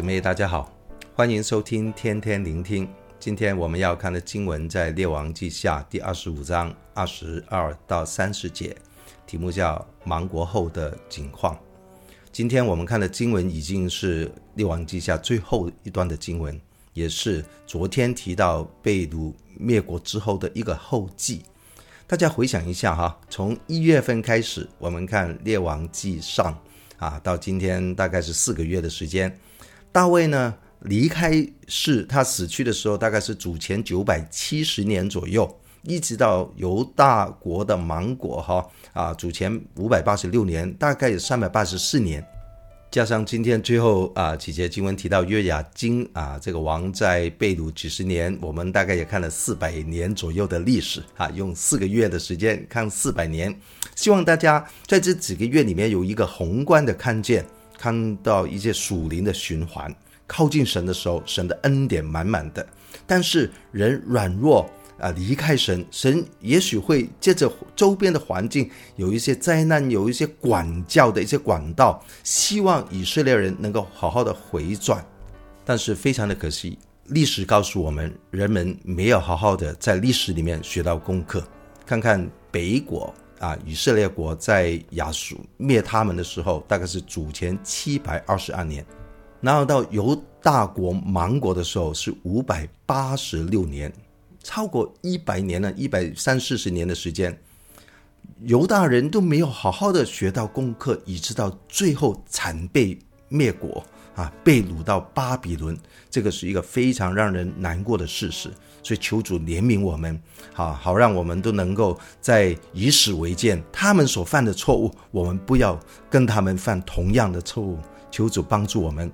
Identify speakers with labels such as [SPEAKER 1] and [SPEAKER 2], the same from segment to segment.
[SPEAKER 1] 姊妹，大家好，欢迎收听天天聆听。今天我们要看的经文在《列王记下》第二十五章二十二到三十节，题目叫“亡国后的景况”。今天我们看的经文已经是《列王记下》最后一段的经文，也是昨天提到被掳灭国之后的一个后记。大家回想一下哈，从一月份开始，我们看《列王记上》啊，到今天大概是四个月的时间。大卫呢离开世，他死去的时候大概是主前九百七十年左右，一直到犹大国的芒果哈啊，主前五百八十六年，大概有三百八十四年，加上今天最后啊几节经文提到约雅斤啊这个王在被掳几十年，我们大概也看了四百年左右的历史啊，用四个月的时间看四百年，希望大家在这几个月里面有一个宏观的看见。看到一些属灵的循环，靠近神的时候，神的恩典满满的。但是人软弱啊，离开神，神也许会借着周边的环境有一些灾难，有一些管教的一些管道，希望以色列人能够好好的回转。但是非常的可惜，历史告诉我们，人们没有好好的在历史里面学到功课。看看北国。啊，以色列国在亚述灭他们的时候，大概是主前七百二十二年，然后到犹大国亡国的时候是五百八十六年，超过一百年了，一百三四十年的时间，犹大人都没有好好的学到功课，以致到最后惨被灭国。啊，被掳到巴比伦，这个是一个非常让人难过的事实。所以求主怜悯我们，好好让我们都能够在以史为鉴，他们所犯的错误，我们不要跟他们犯同样的错误。求主帮助我们。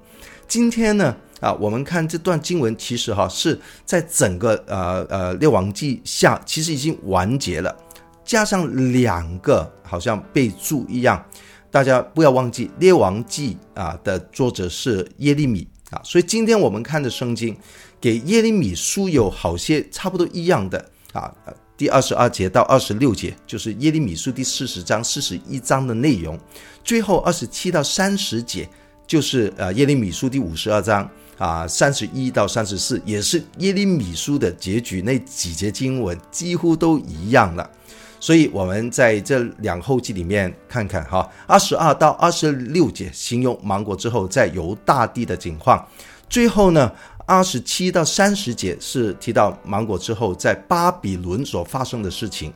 [SPEAKER 1] 今天呢，啊，我们看这段经文，其实哈是在整个呃呃列王记下，其实已经完结了，加上两个好像备注一样。大家不要忘记《列王记》啊的作者是耶利米啊，所以今天我们看的圣经，给耶利米书有好些差不多一样的啊。第二十二节到二十六节就是耶利米书第四十章、四十一章的内容，最后二十七到三十节就是呃耶利米书第五十二章啊，三十一到三十四也是耶利米书的结局，那几节经文几乎都一样了。所以，我们在这两后记里面看看哈，二十二到二十六节形容芒果之后在犹大地的景况，最后呢，二十七到三十节是提到芒果之后在巴比伦所发生的事情。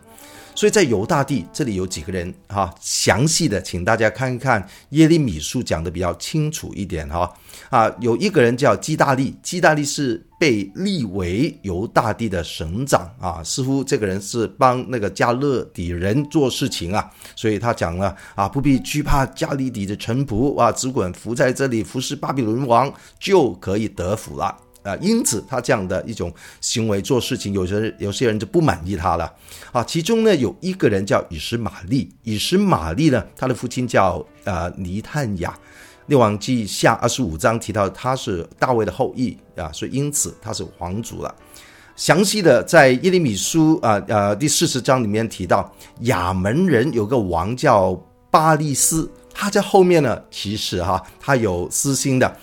[SPEAKER 1] 所以在犹大地这里有几个人哈，详细的请大家看一看耶利米书讲的比较清楚一点哈啊，有一个人叫基大利，基大利是被立为犹大地的省长啊，似乎这个人是帮那个迦勒底人做事情啊，所以他讲了啊，不必惧怕迦勒底的臣仆啊，只管伏在这里服侍巴比伦王就可以得福了。啊，因此他这样的一种行为做事情，有些有些人就不满意他了。啊，其中呢有一个人叫以实玛利，以实玛利呢，他的父亲叫呃尼探雅，列王记下二十五章提到他是大卫的后裔啊，所以因此他是皇族了。详细的在耶利米书啊呃第四十章里面提到亚门人有个王叫巴利斯，他在后面呢其实哈他有私心的。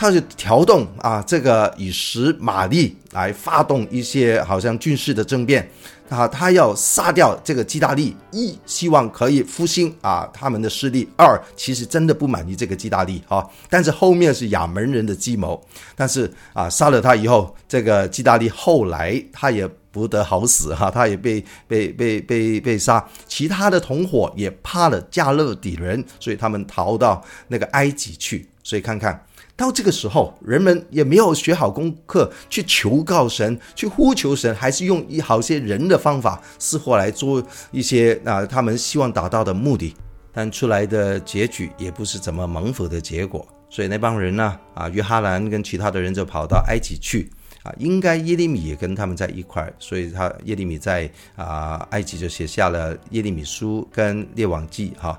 [SPEAKER 1] 他就调动啊，这个以十马力来发动一些好像军事的政变啊，他要杀掉这个基大利，一希望可以复兴啊他们的势力；二其实真的不满意这个基大利啊，但是后面是亚门人的计谋，但是啊杀了他以后，这个基大利后来他也不得好死哈、他也被被被被被杀，其他的同伙也怕了加勒底人，所以他们逃到那个埃及去，所以看看。到这个时候，人们也没有学好功课，去求告神，去呼求神，还是用一好些人的方法，似乎来做一些啊，他们希望达到的目的，但出来的结局也不是怎么蒙福的结果。所以那帮人呢，啊，约哈兰跟其他的人就跑到埃及去，啊，应该耶利米也跟他们在一块，所以他耶利米在啊埃及就写下了耶利米书跟列王记哈，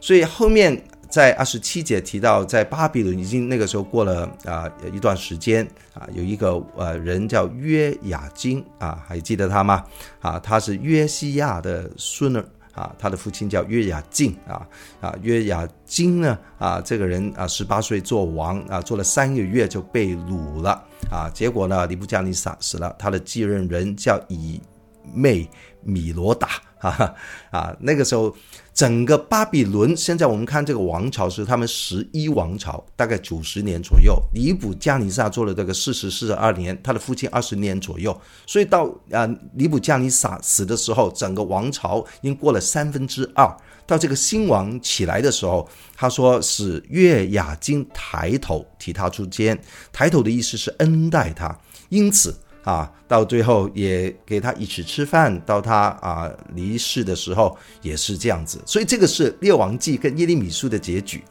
[SPEAKER 1] 所以后面。在二十七节提到，在巴比伦已经那个时候过了啊、一段时间啊，有一个呃人叫约雅斤啊，还记得他吗？啊，他是约西亚的孙儿啊，他的父亲叫约雅敬啊啊，约雅斤呢啊，这个人啊，十八岁做王啊，做了三个月就被掳了啊，结果呢，尼布加尼撒死了，他的继任人叫以妹米罗达。啊啊！那个时候，整个巴比伦，现在我们看这个王朝是他们十一王朝，大概九十年左右。尼布加尼撒做了这个四十四十二年，他的父亲二十年左右。所以到啊尼布加尼撒死的时候，整个王朝已经过了三分之二。到这个新王起来的时候，他说是月雅金抬头替他出监，抬头的意思是恩待他，因此。啊，到最后也给他一起吃饭，到他啊离世的时候也是这样子，所以这个是列王记跟耶利米书的结局。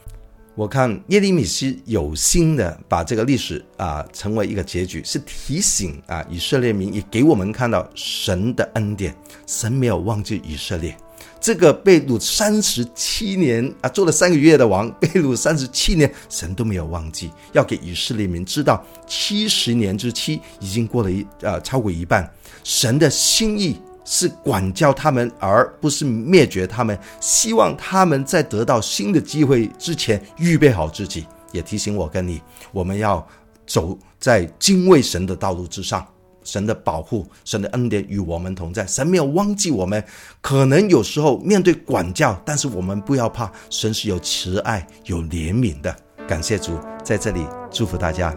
[SPEAKER 1] 我看耶利米斯有心的把这个历史啊成为一个结局，是提醒啊以色列民，也给我们看到神的恩典，神没有忘记以色列。这个被掳三十七年啊，做了三个月的王，被掳三十七年，神都没有忘记，要给以色列民知道，七十年之期已经过了一呃超过一半，神的心意是管教他们，而不是灭绝他们，希望他们在得到新的机会之前预备好自己，也提醒我跟你，我们要走在敬畏神的道路之上。神的保护，神的恩典与我们同在。神没有忘记我们，可能有时候面对管教，但是我们不要怕，神是有慈爱、有怜悯的。感谢主，在这里祝福大家。